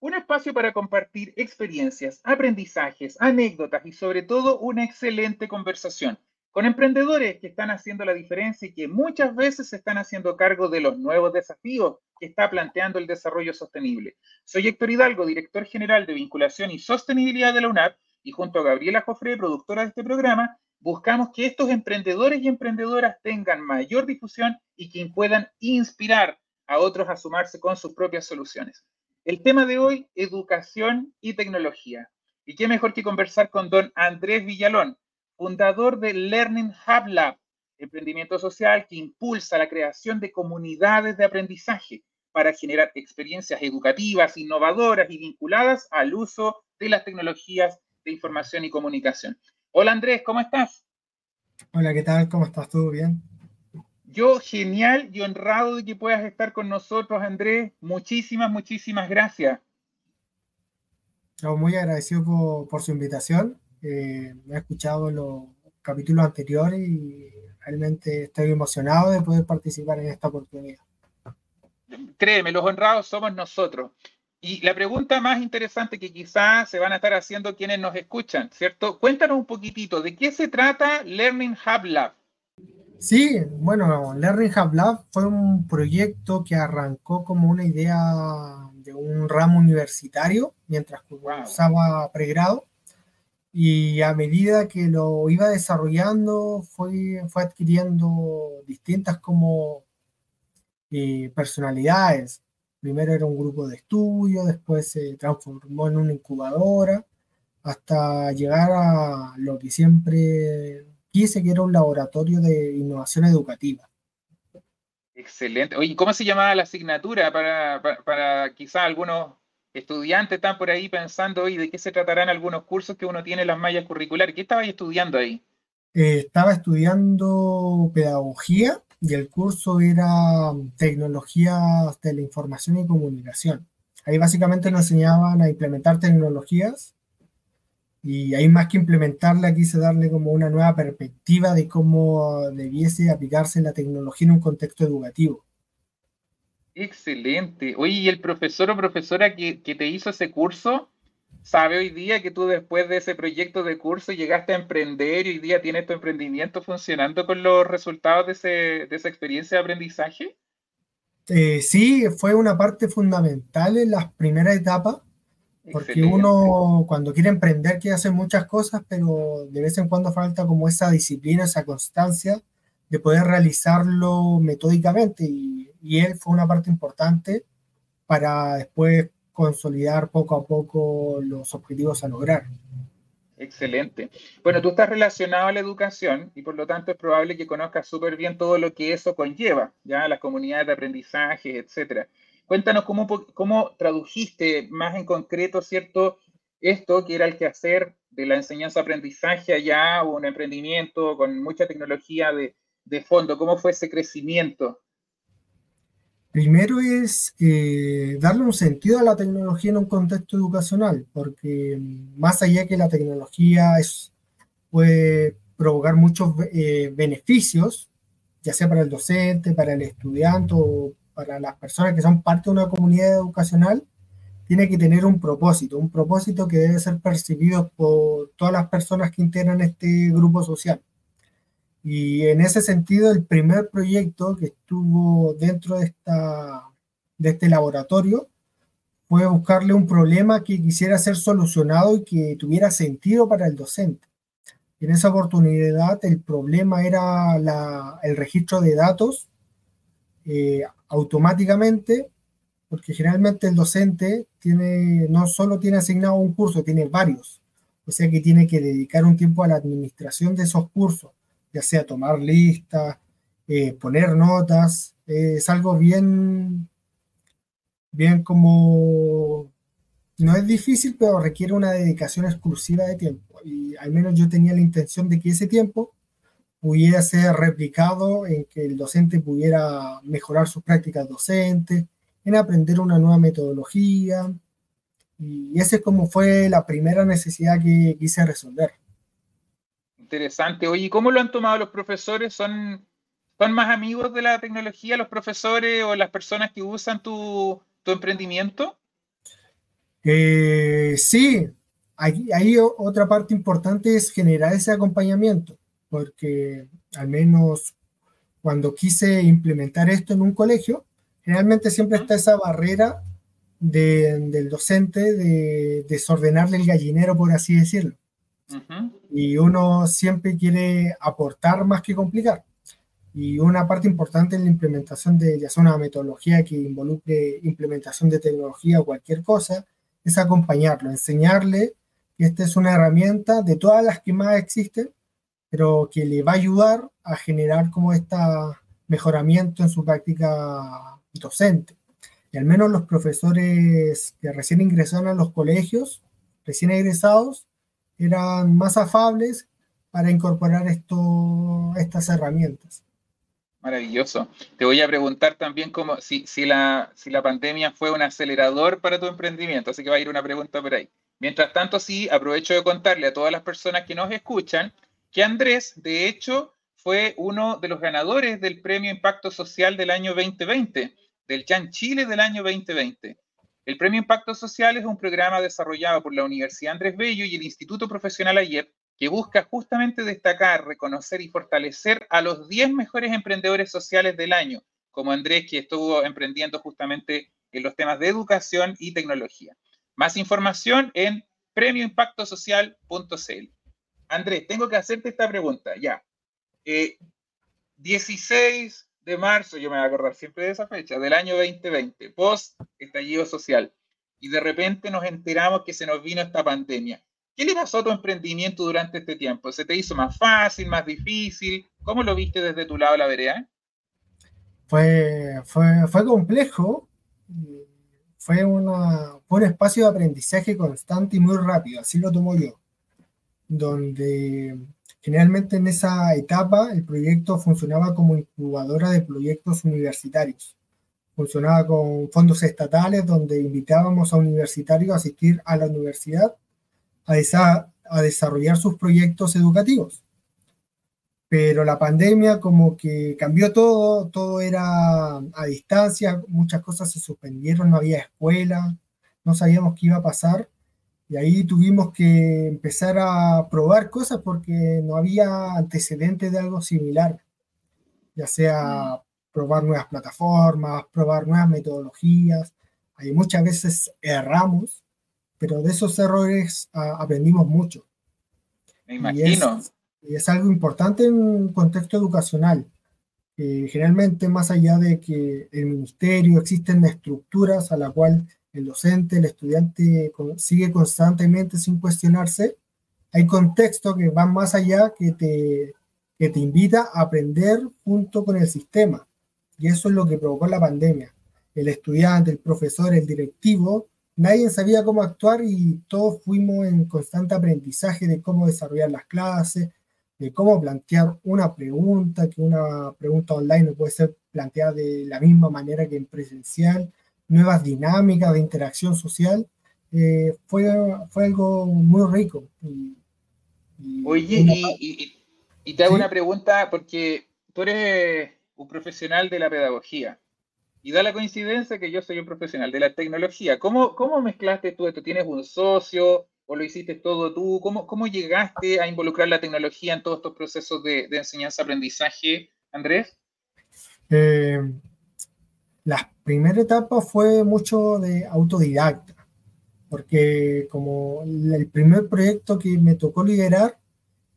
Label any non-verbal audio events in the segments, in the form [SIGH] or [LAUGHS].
un espacio para compartir experiencias, aprendizajes, anécdotas y sobre todo una excelente conversación con emprendedores que están haciendo la diferencia y que muchas veces se están haciendo cargo de los nuevos desafíos que está planteando el desarrollo sostenible. Soy Héctor Hidalgo, director general de vinculación y sostenibilidad de la UNAP y junto a Gabriela Jofre, productora de este programa, buscamos que estos emprendedores y emprendedoras tengan mayor difusión y que puedan inspirar a otros a sumarse con sus propias soluciones. El tema de hoy, educación y tecnología. Y qué mejor que conversar con don Andrés Villalón, fundador de Learning Hub Lab, emprendimiento social que impulsa la creación de comunidades de aprendizaje para generar experiencias educativas, innovadoras y vinculadas al uso de las tecnologías de información y comunicación. Hola Andrés, ¿cómo estás? Hola, ¿qué tal? ¿Cómo estás? ¿Todo bien? Yo genial y honrado de que puedas estar con nosotros, Andrés. Muchísimas, muchísimas gracias. Muy agradecido por, su invitación. Eh, me he escuchado los capítulos anteriores y realmente estoy emocionado de poder participar en esta oportunidad. Créeme, los honrados somos nosotros. Y la pregunta más interesante que quizás se van a estar haciendo quienes nos escuchan, ¿cierto? Cuéntanos un poquitito, ¿de qué se trata Learning Hub Lab? Sí, bueno, Learning Hub Lab fue un proyecto que arrancó como una idea de un ramo universitario mientras cursaba pregrado y a medida que lo iba desarrollando fue, fue adquiriendo distintas como eh, personalidades. Primero era un grupo de estudio, después se transformó en una incubadora, hasta llegar a lo que siempre quise, que era un laboratorio de innovación educativa. Excelente. Oye, ¿cómo se llamaba la asignatura para, para, quizás algunos estudiantes están por ahí pensando, hoy de qué se tratarán algunos cursos que uno tiene en las mallas curriculares? ¿Qué estabas estudiando ahí? Eh, estaba estudiando pedagogía y el curso era tecnologías de la información y comunicación. Ahí básicamente nos enseñaban a implementar tecnologías y ahí más que implementarla, quise darle como una nueva perspectiva de cómo debiese aplicarse la tecnología en un contexto educativo. Excelente. Oye, ¿y el profesor o profesora que, que, te hizo ese curso sabe hoy día que tú después de ese proyecto de curso llegaste a emprender y hoy día tienes tu emprendimiento funcionando con los resultados de, ese, de esa experiencia de aprendizaje? Eh, sí, fue una parte fundamental en las primeras etapas porque uno cuando quiere emprender quiere hacer muchas cosas, pero de vez en cuando falta como esa disciplina, esa constancia de poder realizarlo metódicamente y, y él fue una parte importante para después consolidar poco a poco los objetivos a lograr. Excelente. Bueno, tú estás relacionado a la educación y por lo tanto es probable que conozcas súper bien todo lo que eso conlleva, ya las comunidades de aprendizaje, etcétera. Cuéntanos cómo, cómo tradujiste más en concreto, ¿cierto? Esto que era el quehacer de la enseñanza-aprendizaje allá, o un emprendimiento con mucha tecnología de, de fondo. ¿Cómo fue ese crecimiento? Primero es eh, darle un sentido a la tecnología en un contexto educacional, porque más allá que la tecnología es, puede provocar muchos eh, beneficios, ya sea para el docente, para el estudiante o para las personas que son parte de una comunidad educacional, tiene que tener un propósito, un propósito que debe ser percibido por todas las personas que integran este grupo social. Y en ese sentido, el primer proyecto que estuvo dentro de, esta, de este laboratorio fue buscarle un problema que quisiera ser solucionado y que tuviera sentido para el docente. En esa oportunidad, el problema era la, el registro de datos eh, automáticamente, porque generalmente el docente tiene, no solo tiene asignado un curso, tiene varios. O sea que tiene que dedicar un tiempo a la administración de esos cursos, ya sea tomar listas, eh, poner notas. es algo bien, bien como no es difícil, pero requiere una dedicación exclusiva de tiempo. Y al menos yo tenía la intención de que ese tiempo pudiera ser replicado en que el docente pudiera mejorar sus prácticas docentes, en aprender una nueva metodología. Y esa es como fue la primera necesidad que quise resolver. Interesante. Oye, ¿cómo lo han tomado los profesores? ¿Son, son más amigos de la tecnología los profesores o las personas que usan tu, tu emprendimiento? Eh, sí, ahí, otra parte importante es generar ese acompañamiento, porque al menos cuando quise implementar esto en un colegio, generalmente siempre está esa barrera del docente de desordenarle el gallinero, por así decirlo. Y uno siempre quiere aportar más que complicar. Y una parte importante en la implementación de ya sea una metodología que involucre implementación de tecnología o cualquier cosa, es acompañarlo, enseñarle que esta es una herramienta de todas las que más existen, pero que le va a ayudar a generar como este mejoramiento en su práctica docente. Y al menos los profesores que recién ingresaron a los colegios, recién egresados, eran más afables para incorporar esto, estas herramientas. Maravilloso. Te voy a preguntar también cómo, si, si, la, si la pandemia fue un acelerador para tu emprendimiento, así que va a ir una pregunta por ahí. Mientras tanto, sí, aprovecho de contarle a todas las personas que nos escuchan que Andrés, de hecho, fue uno de los ganadores del Premio Impacto Social del año 2020, del Chan Chile del año 2020. El Premio Impacto Social es un programa desarrollado por la Universidad Andrés Bello y el Instituto Profesional Ayer que busca justamente destacar, reconocer y fortalecer a los 10 mejores emprendedores sociales del año, como Andrés, que estuvo emprendiendo justamente en los temas de educación y tecnología. Más información en premioimpactosocial.cl. Andrés, tengo que hacerte esta pregunta, ya. 16 eh, de marzo, yo me voy a acordar siempre de esa fecha, del año 2020, post estallido social, y de repente nos enteramos que se nos vino esta pandemia. ¿Qué le pasó a tu emprendimiento durante este tiempo? ¿Se te hizo más fácil, más difícil? ¿Cómo lo viste desde tu lado la vereda? Fue, fue, fue complejo. Fue, una, un espacio de aprendizaje constante y muy rápido, así lo tomo yo. Donde generalmente en esa etapa el proyecto funcionaba como incubadora de proyectos universitarios. Funcionaba con fondos estatales donde invitábamos a universitarios a asistir a la universidad a, a desarrollar sus proyectos educativos. Pero la pandemia como que cambió todo, todo era a distancia, muchas cosas se suspendieron, no había escuela, no sabíamos qué iba a pasar y ahí tuvimos que empezar a probar cosas porque no había antecedentes de algo similar, ya sea probar nuevas plataformas, probar nuevas metodologías. Ahí muchas veces erramos pero de esos errores ah, aprendimos mucho. Me imagino. Y es, algo importante en un contexto educacional. generalmente, más allá de que el ministerio existen estructuras a la cual el docente, el estudiante sigue constantemente sin cuestionarse, hay contextos que van más allá que te, que te invita a aprender junto con el sistema. Y eso es lo que provocó la pandemia. El estudiante, el profesor, el directivo nadie sabía cómo actuar y todos fuimos en constante aprendizaje de cómo desarrollar las clases, de cómo plantear una pregunta, que una pregunta online no puede ser planteada de la misma manera que en presencial, nuevas dinámicas de interacción social. Eh, fue, fue algo muy rico. Oye, y, te hago una pregunta porque tú eres un profesional de la pedagogía. Y da la coincidencia que yo soy un profesional de la tecnología. ¿Cómo, cómo mezclaste tú esto? ¿Tienes un socio o lo hiciste todo tú? ¿Cómo, cómo llegaste a involucrar la tecnología en todos estos procesos de, de enseñanza-aprendizaje, Andrés? Eh, la primera etapa fue mucho de autodidacta, porque como el primer proyecto que me tocó liderar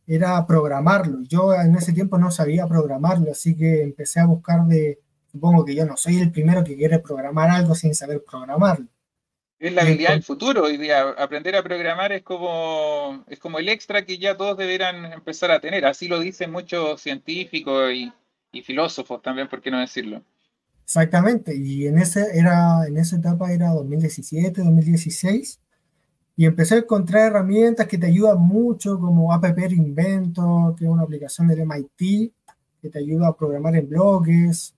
era programarlo. Yo en ese tiempo no sabía programarlo, así que empecé a buscar de Supongo que yo no soy el primero que quiere programar algo sin saber programarlo. Es la habilidad del futuro hoy día. Aprender a programar es como, es como el extra que ya todos deberán empezar a tener. Así lo dicen muchos científicos y, filósofos también, ¿por qué no decirlo? Exactamente. Y en, ese era, en esa etapa era 2017, 2016, y empecé a encontrar herramientas que te ayudan mucho, como App Invento, que es una aplicación del MIT, que te ayuda a programar en bloques,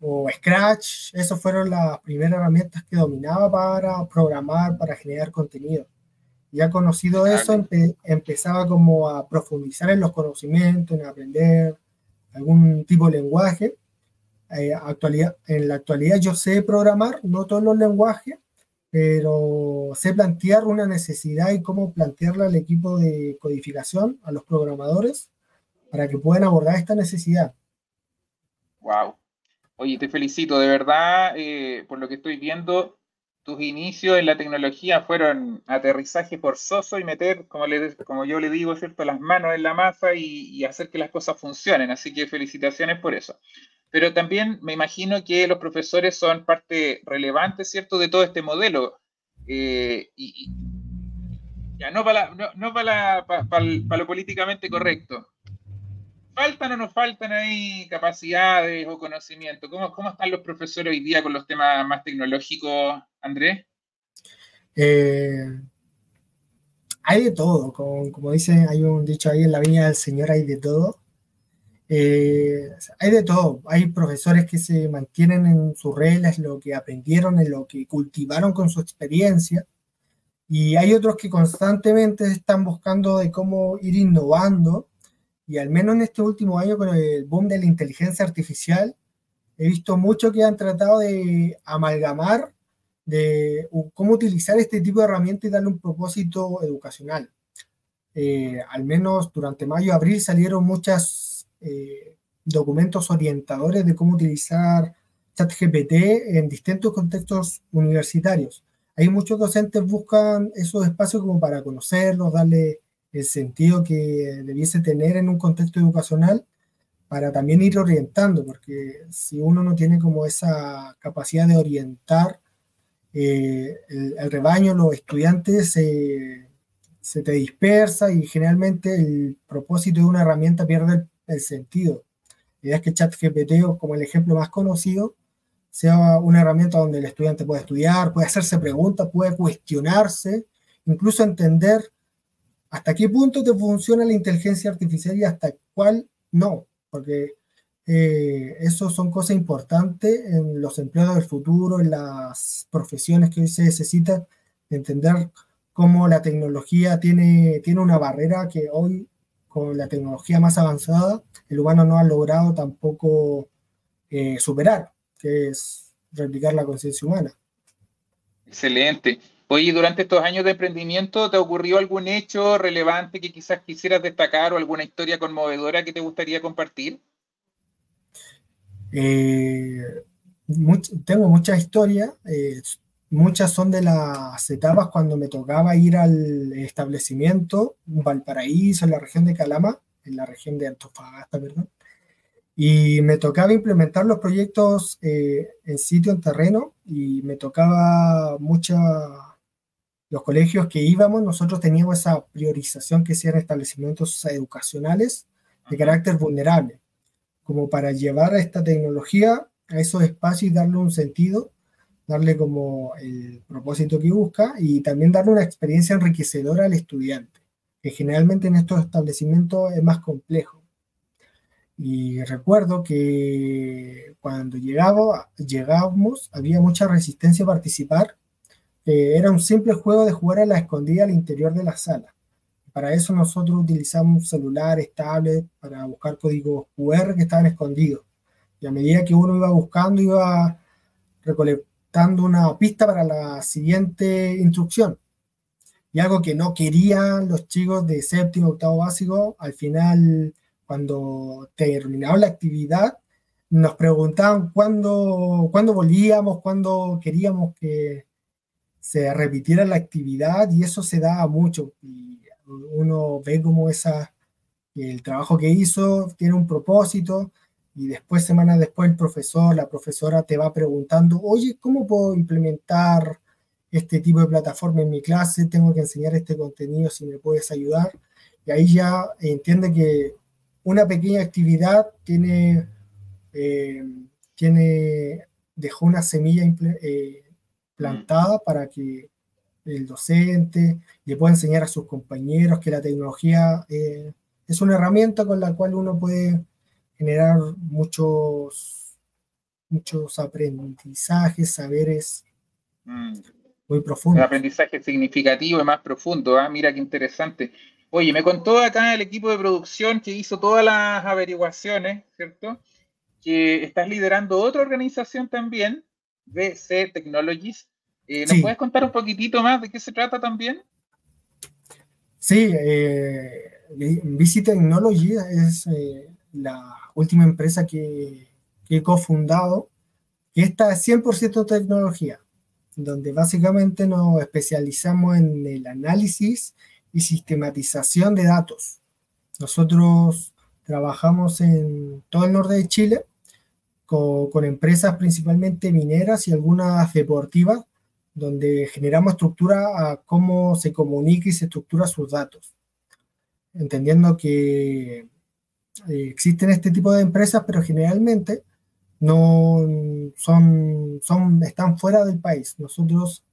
o Scratch. Esas fueron las primeras herramientas que dominaba para programar, para generar contenido. Ya conocido eso, empezaba como a profundizar en los conocimientos, en aprender algún tipo de lenguaje. Eh, actualidad, en la actualidad yo sé programar, no todos los lenguajes, pero sé plantear una necesidad y cómo plantearla al equipo de codificación, a los programadores, para que puedan abordar esta necesidad. Wow. Oye, te felicito, de verdad, eh, por lo que estoy viendo, tus inicios en la tecnología fueron aterrizaje forzoso y meter, como, le, como yo le digo, ¿cierto? las manos en la masa y, hacer que las cosas funcionen. Así que felicitaciones por eso. Pero también me imagino que los profesores son parte relevante, ¿cierto?, de todo este modelo. Eh, y, ya, no para, no, para, para lo políticamente correcto. ¿Faltan o no faltan ahí capacidades o conocimiento? ¿Cómo, ¿Cómo están los profesores hoy día con los temas más tecnológicos, Andrés? Eh, hay de todo, como, como dicen, hay un dicho ahí en la viña del Señor, hay de todo. Eh, hay de todo, hay profesores que se mantienen en sus reglas, lo que aprendieron, en lo que cultivaron con su experiencia, y hay otros que constantemente están buscando de cómo ir innovando. Y al menos en este último año con el boom de la inteligencia artificial, he visto mucho que han tratado de amalgamar de cómo utilizar este tipo de herramientas y darle un propósito educacional. Eh, al menos durante mayo abril salieron muchos eh, documentos orientadores de cómo utilizar ChatGPT en distintos contextos universitarios. Hay muchos docentes buscan esos espacios como para conocerlos, darle el sentido que debiese tener en un contexto educacional para también ir orientando, porque si uno no tiene como esa capacidad de orientar eh, el, rebaño, los estudiantes se te dispersa y generalmente el propósito de una herramienta pierde el, sentido. La idea es que ChatGPT, como el ejemplo más conocido, sea una herramienta donde el estudiante puede estudiar, puede hacerse preguntas, puede cuestionarse, incluso entender hasta qué punto te funciona la inteligencia artificial y hasta cuál no, porque eh, eso son cosas importantes en los empleados del futuro, en las profesiones que hoy se necesitan, entender cómo la tecnología tiene, tiene una barrera que hoy, con la tecnología más avanzada, el humano no ha logrado tampoco eh, superar, que es replicar la conciencia humana. Excelente. Oye, durante estos años de emprendimiento, ¿te ocurrió algún hecho relevante que quizás quisieras destacar o alguna historia conmovedora que te gustaría compartir? Eh, tengo muchas historias, eh, muchas son de las etapas cuando me tocaba ir al establecimiento Valparaíso, en la región de Calama, en la región de Antofagasta, perdón, y me tocaba implementar los proyectos eh, en sitio, en terreno, y me tocaba mucha los colegios que íbamos, nosotros teníamos esa priorización que sean establecimientos educacionales de carácter vulnerable, como para llevar a esta tecnología a esos espacios y darle un sentido, darle como el propósito que busca y también darle una experiencia enriquecedora al estudiante, que generalmente en estos establecimientos es más complejo. Y recuerdo que cuando llegaba, llegábamos había mucha resistencia a participar era un simple juego de jugar a la escondida al interior de la sala. Para eso nosotros utilizamos celulares, tablets, para buscar códigos QR que estaban escondidos. Y a medida que uno iba buscando, iba recolectando una pista para la siguiente instrucción. Y algo que no querían los chicos de séptimo, octavo básico, al final, cuando terminaba la actividad, nos preguntaban cuándo, cuándo volvíamos, cuándo queríamos que, se repitiera la actividad y eso se da mucho. Y uno ve como esa, el trabajo que hizo tiene un propósito y después, semanas después, el profesor, la profesora te va preguntando, oye, ¿cómo puedo implementar este tipo de plataforma en mi clase? Tengo que enseñar este contenido, si me puedes ayudar. Y ahí ya entiende que una pequeña actividad tiene, eh, tiene dejó una semilla eh, plantada para que el docente, le puede enseñar a sus compañeros que la tecnología eh, es una herramienta con la cual uno puede generar muchos, muchos aprendizajes, saberes mm. muy profundos. Un aprendizaje significativo y más profundo, ¿ah? mira qué interesante. Oye, me contó acá el equipo de producción que hizo todas las averiguaciones, ¿cierto? Que estás liderando otra organización también, BC Technologies. Eh, ¿Nos puedes contar un poquitito más de qué se trata también? Sí, eh, VC Technology es eh, la última empresa que, he cofundado, y esta es 100% tecnología, donde básicamente nos especializamos en el análisis y sistematización de datos. Nosotros trabajamos en todo el norte de Chile con, con empresas principalmente mineras y algunas deportivas, donde generamos estructura a cómo se comunica y se estructura sus datos entendiendo que eh, existen este tipo de empresas, pero generalmente no son, son, están fuera del país. Nosotros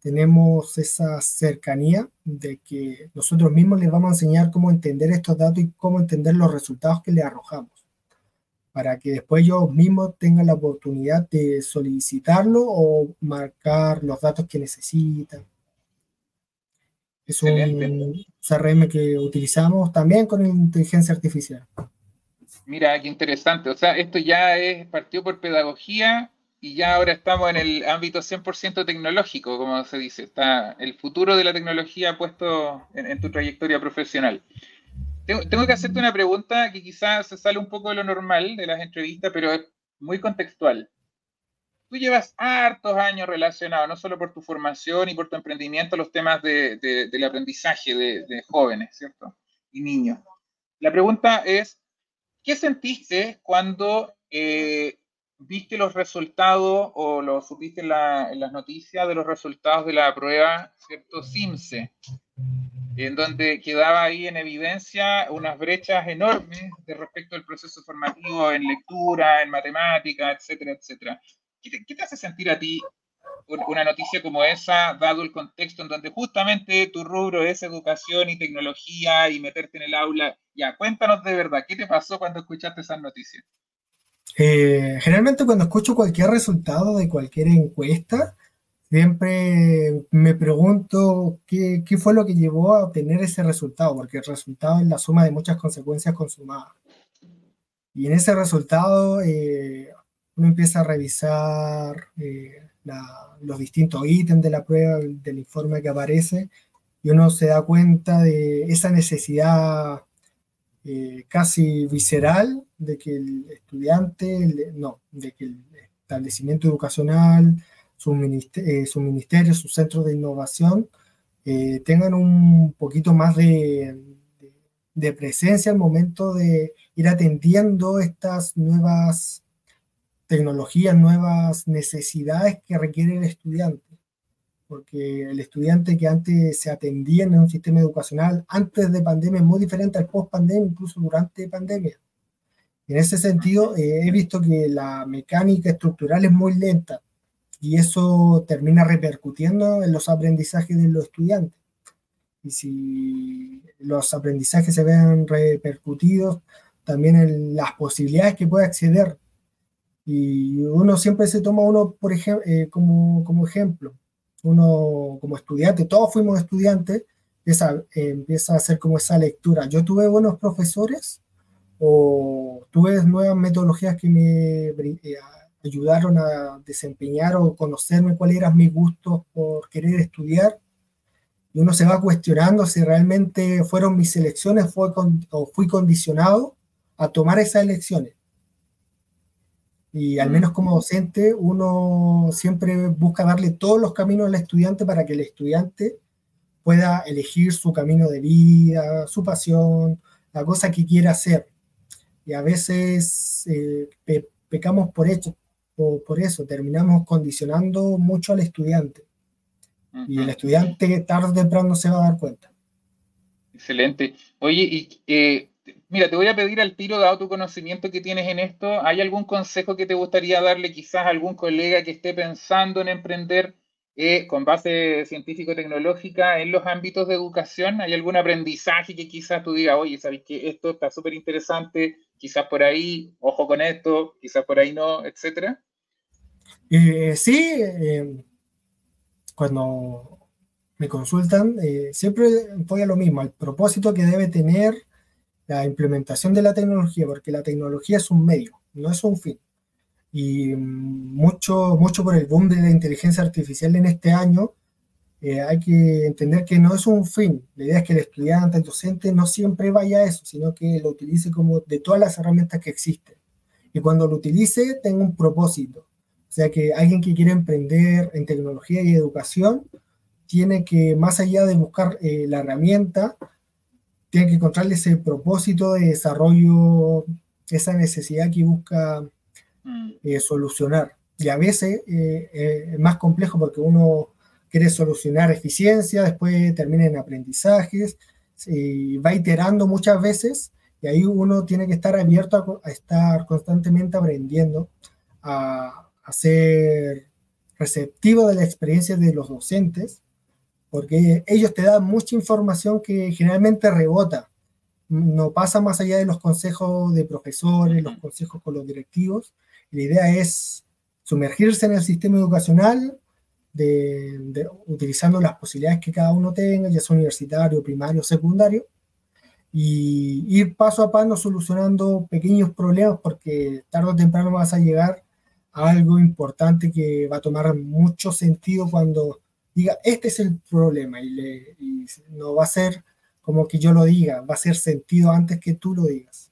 tenemos esa cercanía de que nosotros mismos les vamos a enseñar cómo entender estos datos y cómo entender los resultados que les arrojamos, para que después ellos mismos tengan la oportunidad de solicitarlo o marcar los datos que necesitan. Es un CRM que utilizamos también con inteligencia artificial. Mira, qué interesante. O sea, esto ya es partió por pedagogía y ya ahora estamos en el ámbito 100% tecnológico, como se dice. Está el futuro de la tecnología puesto en, tu trayectoria profesional. Tengo, tengo, que hacerte una pregunta que quizás se sale un poco de lo normal de las entrevistas, pero es muy contextual tú llevas hartos años relacionados, no solo por tu formación y por tu emprendimiento, los temas de, del aprendizaje de, jóvenes, ¿cierto? Y niños. La pregunta es, ¿qué sentiste cuando eh, viste los resultados o lo supiste en, las noticias de los resultados de la prueba, ¿cierto? CIMSE, en donde quedaba ahí en evidencia unas brechas enormes de respecto al proceso formativo en lectura, en matemática, etcétera, etcétera. ¿Qué te, hace sentir a ti una noticia como esa, dado el contexto en donde justamente tu rubro es educación y tecnología y meterte en el aula? Ya, cuéntanos de verdad, ¿qué te pasó cuando escuchaste esas noticias? Eh, generalmente cuando escucho cualquier resultado de cualquier encuesta, siempre me pregunto qué, qué, fue lo que llevó a obtener ese resultado, porque el resultado es la suma de muchas consecuencias consumadas. Y en ese resultado eh, uno empieza a revisar eh, los distintos ítems de la prueba, del informe que aparece, y uno se da cuenta de esa necesidad eh, casi visceral de que el estudiante, no, de que el establecimiento educacional, su ministerio, eh, su ministerio, sus centros de innovación, tengan un poquito más de, de presencia al momento de ir atendiendo estas nuevas tecnologías, nuevas necesidades que requiere el estudiante. Porque el estudiante que antes se atendía en un sistema educacional antes de pandemia es muy diferente al post pandemia, incluso durante pandemia. En ese sentido, eh, he visto que la mecánica estructural es muy lenta y eso termina repercutiendo en los aprendizajes de los estudiantes. Y si los aprendizajes se ven repercutidos, también en las posibilidades que puede acceder y uno siempre se toma uno, por ejemplo, eh, como, como, ejemplo. Uno como estudiante, todos fuimos estudiantes, empieza, eh, empieza a hacer como esa lectura. Yo tuve buenos profesores o tuve nuevas metodologías que me eh, ayudaron a desempeñar o conocerme cuáles eran mis gustos por querer estudiar. Y uno se va cuestionando si realmente fueron mis elecciones fue o fui condicionado a tomar esas elecciones. Y al menos como docente, uno siempre busca darle todos los caminos al estudiante para que el estudiante pueda elegir su camino de vida, su pasión, la cosa que quiera hacer. Y a veces eh, pecamos por, hecho, por, por eso, terminamos condicionando mucho al estudiante. Y el estudiante tarde o temprano se va a dar cuenta. Excelente. Oye, y eh, mira, te voy a pedir al tiro, dado tu conocimiento que tienes en esto, ¿hay algún consejo que te gustaría darle quizás a algún colega que esté pensando en emprender eh, con base científico-tecnológica en los ámbitos de educación? ¿Hay algún aprendizaje que quizás tú digas, oye, sabes que esto está súper interesante, quizás por ahí, ojo con esto, quizás por ahí no, etcétera? Eh, sí, eh, cuando me consultan, siempre voy a lo mismo, al propósito que debe tener la implementación de la tecnología, porque la tecnología es un medio, no es un fin y mucho, mucho por el boom de la inteligencia artificial en este año, eh, hay que entender que no es un fin. La idea es que el estudiante, el docente, no siempre vaya a eso, sino que lo utilice como de todas las herramientas que existen. Y cuando lo utilice, tenga un propósito. O sea que alguien que quiere emprender en tecnología y educación, tiene que, más allá de buscar eh, la herramienta, tiene que encontrarle ese propósito de desarrollo, esa necesidad que busca Mm. Eh, solucionar. Y a veces eh, eh, es más complejo porque uno quiere solucionar eficiencia, después termina en aprendizajes, y va iterando muchas veces y ahí uno tiene que estar abierto a, estar constantemente aprendiendo, a, a, ser receptivo de la experiencia de los docentes, porque ellos te dan mucha información que generalmente rebota, no pasa más allá de los consejos de profesores, los consejos con los directivos, la idea es sumergirse en el sistema educacional, de, utilizando las posibilidades que cada uno tenga, ya sea universitario, primario, secundario, y ir paso a paso solucionando pequeños problemas, porque tarde o temprano vas a llegar a algo importante que va a tomar mucho sentido cuando diga, este es el problema, y, y no va a ser como que yo lo diga, va a ser sentido antes que tú lo digas.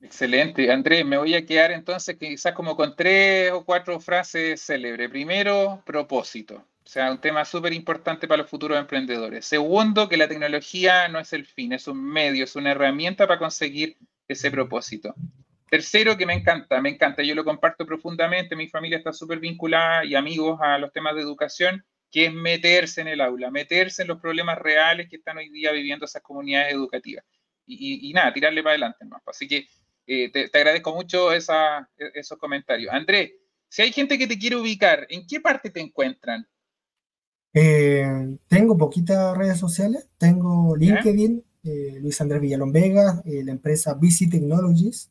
Excelente. Andrés, me voy a quedar entonces quizás como con tres o cuatro frases célebres. Primero, propósito. O sea, un tema súper importante para los futuros emprendedores. Segundo, que la tecnología no es el fin, es un medio, es una herramienta para conseguir ese propósito. Tercero, que me encanta, me encanta, yo lo comparto profundamente, mi familia está súper vinculada y amigos a los temas de educación, que es meterse en el aula, meterse en los problemas reales que están hoy día viviendo esas comunidades educativas. Y, nada, tirarle para adelante. ¿no? Así que eh, te, agradezco mucho esa, e, esos comentarios. Andrés, si hay gente que te quiere ubicar, ¿en qué parte te encuentran? Eh, tengo poquitas redes sociales, tengo LinkedIn, eh, Luis Andrés Villalón Vega, la empresa BC Technologies,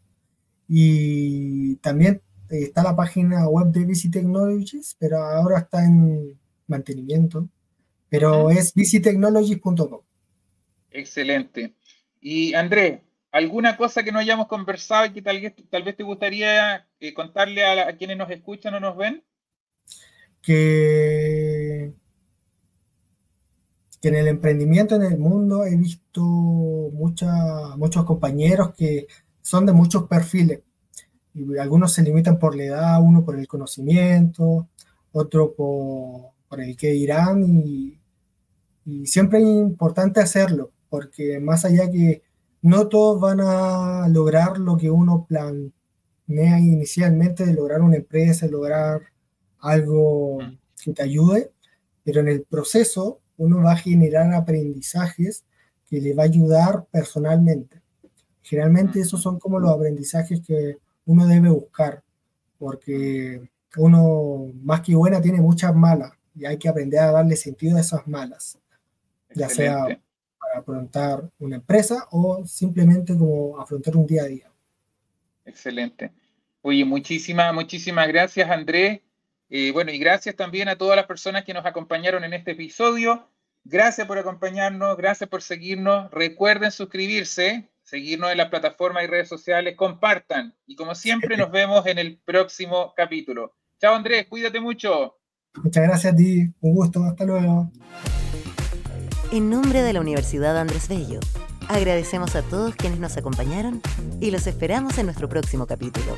y también está la página web de BC Technologies, pero ahora está en mantenimiento, pero es bctechnologies.com. Excelente. Y Andrés, ¿Alguna cosa que no hayamos conversado y que tal vez, tal vez te gustaría eh, contarle a, quienes nos escuchan o nos ven? Que, que en el emprendimiento en el mundo he visto muchos compañeros que son de muchos perfiles. Y algunos se limitan por la edad, uno por el conocimiento, otro por, por el que irán. Y, y siempre es importante hacerlo, porque más allá que no todos van a lograr lo que uno planea inicialmente de lograr una empresa, lograr algo mm. que te ayude, pero en el proceso uno va a generar aprendizajes que le va a ayudar personalmente. Generalmente mm. esos son como los aprendizajes que uno debe buscar, porque uno más que buena tiene muchas malas y hay que aprender a darle sentido a esas malas, ya sea afrontar una empresa o simplemente como afrontar un día a día. Excelente. Oye, muchísimas, muchísimas gracias, Andrés. Eh, bueno, y gracias también a todas las personas que nos acompañaron en este episodio. Gracias por acompañarnos, gracias por seguirnos. Recuerden suscribirse, seguirnos en las plataformas y redes sociales, compartan. Y como siempre, [LAUGHS] nos vemos en el próximo capítulo. Chao, Andrés, cuídate mucho. Muchas gracias a ti, un gusto, hasta luego. En nombre de la Universidad Andrés Bello, agradecemos a todos quienes nos acompañaron y los esperamos en nuestro próximo capítulo.